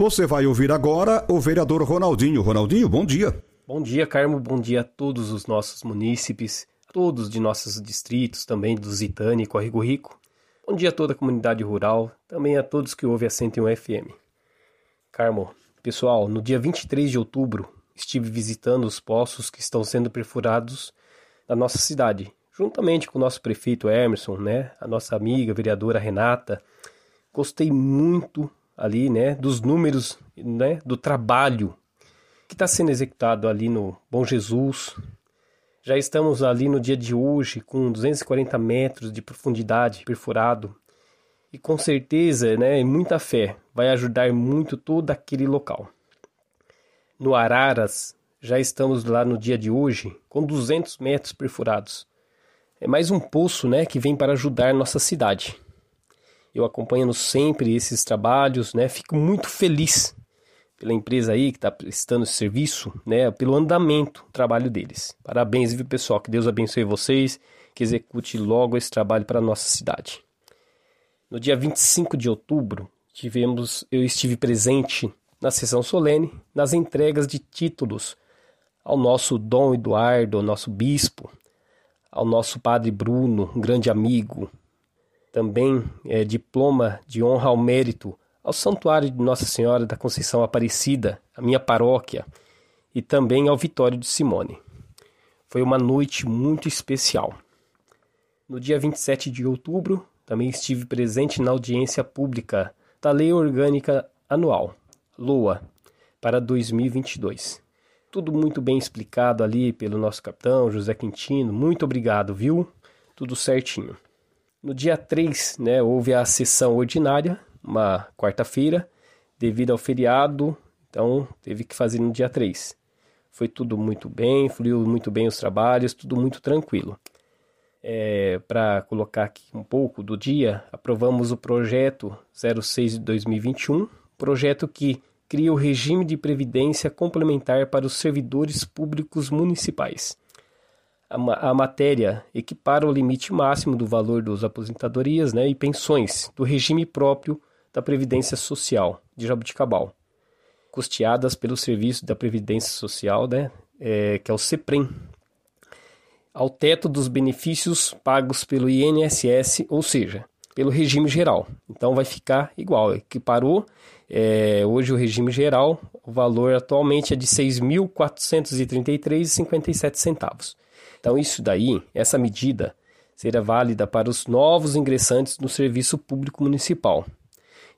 Você vai ouvir agora o vereador Ronaldinho. Ronaldinho, bom dia. Bom dia, Carmo. Bom dia a todos os nossos munícipes, todos de nossos distritos, também do Zitane e Corrigo Rico. Bom dia a toda a comunidade rural, também a todos que ouvem a 101 FM. Carmo, pessoal, no dia 23 de outubro estive visitando os poços que estão sendo perfurados na nossa cidade, juntamente com o nosso prefeito Emerson, né, a nossa amiga vereadora Renata. Gostei muito ali, né, dos números, né, do trabalho que está sendo executado ali no Bom Jesus. Já estamos ali no dia de hoje com 240 metros de profundidade perfurado e com certeza, né, muita fé, vai ajudar muito todo aquele local. No Araras, já estamos lá no dia de hoje com 200 metros perfurados. É mais um poço, né, que vem para ajudar nossa cidade eu acompanhando sempre esses trabalhos, né? Fico muito feliz pela empresa aí que está prestando esse serviço, né? Pelo andamento do trabalho deles. Parabéns, viu, pessoal? Que Deus abençoe vocês, que execute logo esse trabalho para nossa cidade. No dia 25 de outubro, tivemos, eu estive presente na sessão solene, nas entregas de títulos ao nosso Dom Eduardo, ao nosso bispo, ao nosso padre Bruno, um grande amigo, também é, diploma de honra ao mérito ao Santuário de Nossa Senhora da Conceição Aparecida, a minha paróquia, e também ao Vitório de Simone. Foi uma noite muito especial. No dia 27 de outubro, também estive presente na audiência pública da Lei Orgânica Anual, LOA, para 2022. Tudo muito bem explicado ali pelo nosso capitão José Quintino. Muito obrigado, viu? Tudo certinho. No dia 3, né, houve a sessão ordinária, uma quarta-feira, devido ao feriado, então teve que fazer no dia 3. Foi tudo muito bem, fluiu muito bem os trabalhos, tudo muito tranquilo. É, Para colocar aqui um pouco do dia, aprovamos o projeto 06 de 2021, projeto que cria o regime de previdência complementar para os servidores públicos municipais a, matéria equipara o limite máximo do valor das aposentadorias né, e pensões do regime próprio da Previdência Social de Jabuticabal, custeadas pelo Serviço da Previdência Social, né, é, que é o CEPREM, ao teto dos benefícios pagos pelo INSS, ou seja, pelo regime geral. Então vai ficar igual, equiparou é, hoje o regime geral, o valor atualmente é de R$ 6.433,57 então, isso daí, essa medida, será válida para os novos ingressantes no serviço público municipal.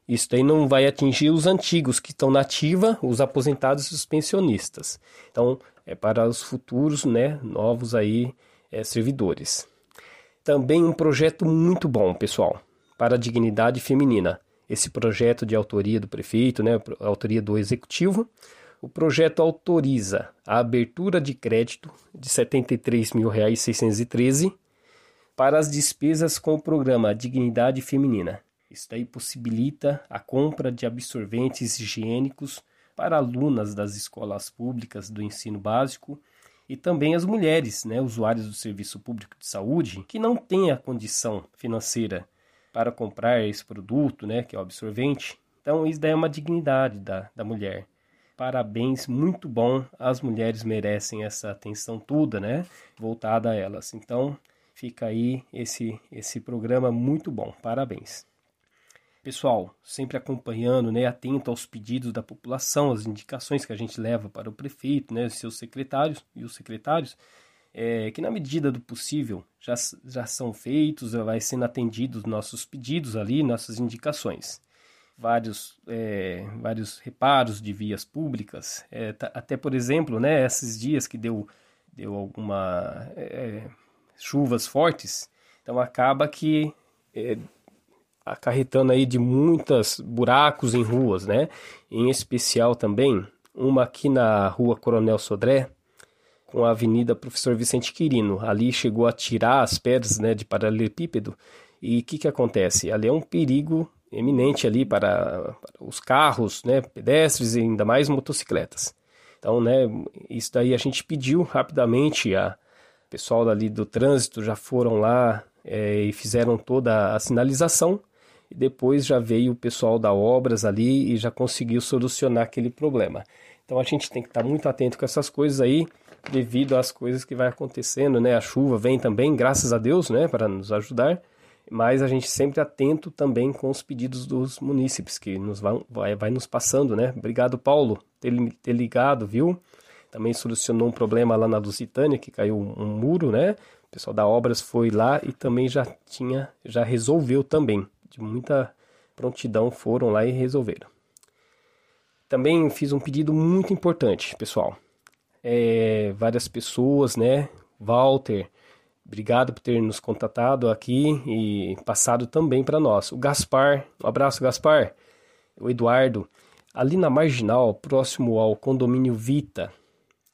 Isso daí não vai atingir os antigos que estão na ativa, os aposentados e os pensionistas. Então, é para os futuros, né, novos aí é, servidores. Também um projeto muito bom, pessoal, para a dignidade feminina. Esse projeto de autoria do prefeito, né, autoria do executivo, o projeto autoriza a abertura de crédito de R$ 73.613 para as despesas com o programa Dignidade Feminina. Isso daí possibilita a compra de absorventes higiênicos para alunas das escolas públicas do ensino básico e também as mulheres, né, usuários do Serviço Público de Saúde, que não têm a condição financeira para comprar esse produto, né, que é o absorvente. Então, isso daí é uma dignidade da, da mulher parabéns, muito bom. As mulheres merecem essa atenção toda, né? Voltada a elas. Então, fica aí esse esse programa muito bom. Parabéns. Pessoal, sempre acompanhando, né, atento aos pedidos da população, as indicações que a gente leva para o prefeito, né, seus secretários e os secretários, é, que na medida do possível já, já são feitos, vai sendo atendidos nossos pedidos ali, nossas indicações vários, é, vários reparos de vias públicas, é, até por exemplo, né, esses dias que deu, deu alguma é, chuvas fortes, então acaba que é, acarretando aí de muitos buracos em ruas, né? Em especial também uma aqui na rua Coronel Sodré, com a Avenida Professor Vicente Quirino. Ali chegou a tirar as pedras né, de paralelepípedo. E o que, que acontece? Ali é um perigo eminente ali para, para os carros, né, pedestres e ainda mais motocicletas. Então, né, isso daí a gente pediu rapidamente, a pessoal ali do trânsito já foram lá é, e fizeram toda a sinalização e depois já veio o pessoal da obras ali e já conseguiu solucionar aquele problema. Então a gente tem que estar muito atento com essas coisas aí, devido às coisas que vai acontecendo, né? A chuva vem também, graças a Deus, né, para nos ajudar, mas a gente sempre atento também com os pedidos dos munícipes que nos vão, vai, vai nos passando, né? Obrigado, Paulo, ter, ter ligado, viu? Também solucionou um problema lá na Lusitânia, que caiu um muro, né? O pessoal da Obras foi lá e também já tinha, já resolveu também. De muita prontidão foram lá e resolveram. Também fiz um pedido muito importante, pessoal. É, várias pessoas, né? Walter, obrigado por ter nos contatado aqui e passado também para nós. O Gaspar, um abraço, Gaspar. O Eduardo, ali na marginal, próximo ao condomínio Vita,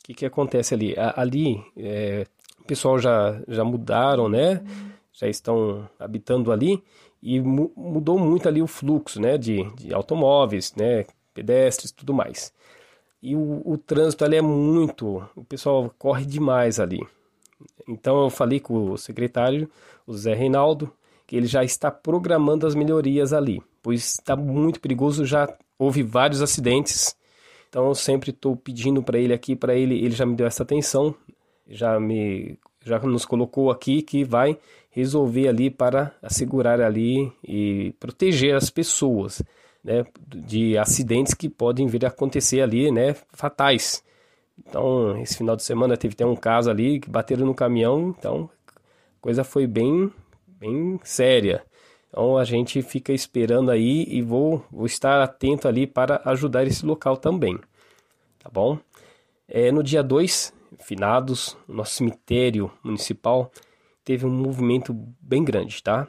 o que, que acontece ali? Ali, é, o pessoal já, já mudaram, né? Já estão habitando ali e mu mudou muito ali o fluxo, né? De, de automóveis, né? Pedestres, tudo mais. E o, o trânsito ali é muito, o pessoal corre demais ali. Então eu falei com o secretário, o Zé Reinaldo, que ele já está programando as melhorias ali, pois está muito perigoso, já houve vários acidentes. Então eu sempre estou pedindo para ele aqui, para ele, ele já me deu essa atenção, já me já nos colocou aqui que vai resolver ali para assegurar ali e proteger as pessoas, né, de acidentes que podem vir a acontecer ali, né, fatais. Então, esse final de semana teve até um caso ali que bateram no caminhão, então a coisa foi bem, bem séria. Então a gente fica esperando aí e vou, vou estar atento ali para ajudar esse local também. Tá bom? É, no dia 2, finados, nosso cemitério municipal teve um movimento bem grande, tá?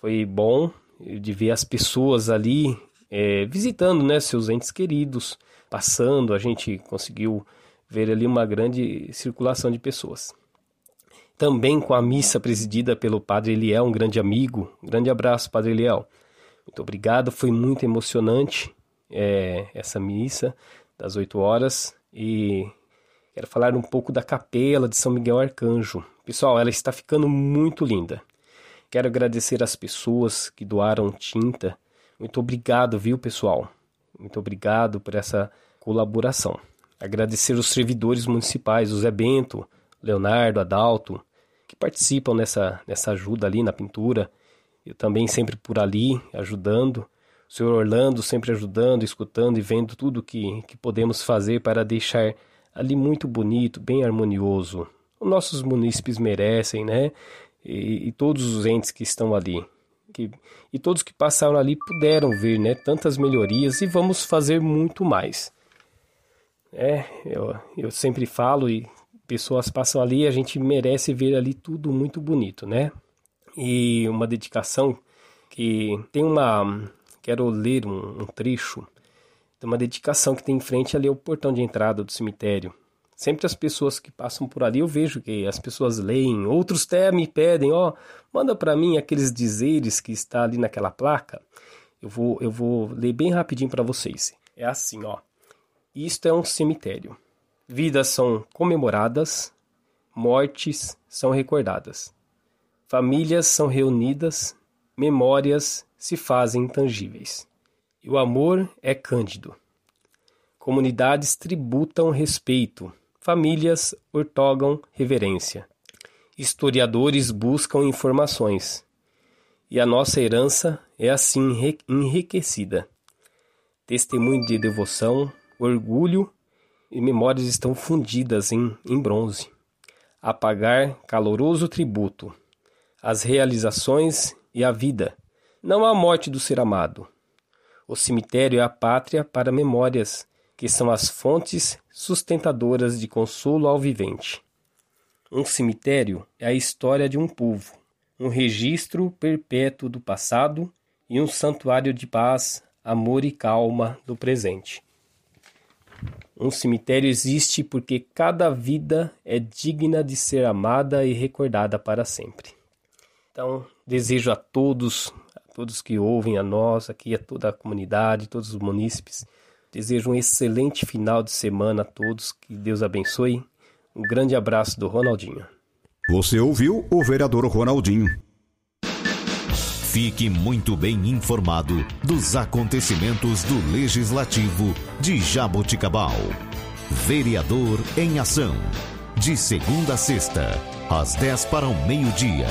Foi bom de ver as pessoas ali é, visitando né, seus entes queridos, passando, a gente conseguiu ver ali uma grande circulação de pessoas. Também com a missa presidida pelo Padre Eliel, um grande amigo. Um grande abraço, Padre Eliel. Muito obrigado, foi muito emocionante é, essa missa das 8 horas. E quero falar um pouco da capela de São Miguel Arcanjo. Pessoal, ela está ficando muito linda. Quero agradecer às pessoas que doaram tinta. Muito obrigado, viu, pessoal? Muito obrigado por essa colaboração. Agradecer os servidores municipais, o Zé Bento, Leonardo, Adalto, que participam nessa, nessa ajuda ali na pintura. Eu também sempre por ali, ajudando. O senhor Orlando sempre ajudando, escutando e vendo tudo que, que podemos fazer para deixar ali muito bonito, bem harmonioso. Os nossos munícipes merecem, né? E, e todos os entes que estão ali. Que, e todos que passaram ali puderam ver né, tantas melhorias e vamos fazer muito mais. É, eu, eu sempre falo e pessoas passam ali, a gente merece ver ali tudo muito bonito, né? E uma dedicação que tem uma. Quero ler um, um trecho. Tem uma dedicação que tem em frente ali ao portão de entrada do cemitério. Sempre as pessoas que passam por ali, eu vejo que as pessoas leem, outros até me pedem, ó, oh, manda para mim aqueles dizeres que está ali naquela placa. Eu vou, eu vou ler bem rapidinho para vocês. É assim, ó. Isto é um cemitério. Vidas são comemoradas, mortes são recordadas. Famílias são reunidas, memórias se fazem intangíveis. E o amor é cândido. Comunidades tributam respeito, famílias ortogam reverência. Historiadores buscam informações. E a nossa herança é assim enriquecida. Testemunho de devoção, orgulho e memórias estão fundidas em, em bronze, a pagar caloroso tributo, as realizações e a vida, não a morte do ser amado. O cemitério é a pátria para memórias, que são as fontes sustentadoras de consolo ao vivente. Um cemitério é a história de um povo, um registro perpétuo do passado e um santuário de paz, amor e calma do presente. Um cemitério existe porque cada vida é digna de ser amada e recordada para sempre. Então, desejo a todos, a todos que ouvem a nós, aqui a toda a comunidade, todos os munícipes, desejo um excelente final de semana a todos, que Deus abençoe. Um grande abraço do Ronaldinho. Você ouviu o vereador Ronaldinho. Fique muito bem informado dos acontecimentos do Legislativo de Jaboticabal. Vereador em Ação. De segunda a sexta, às 10 para o meio-dia.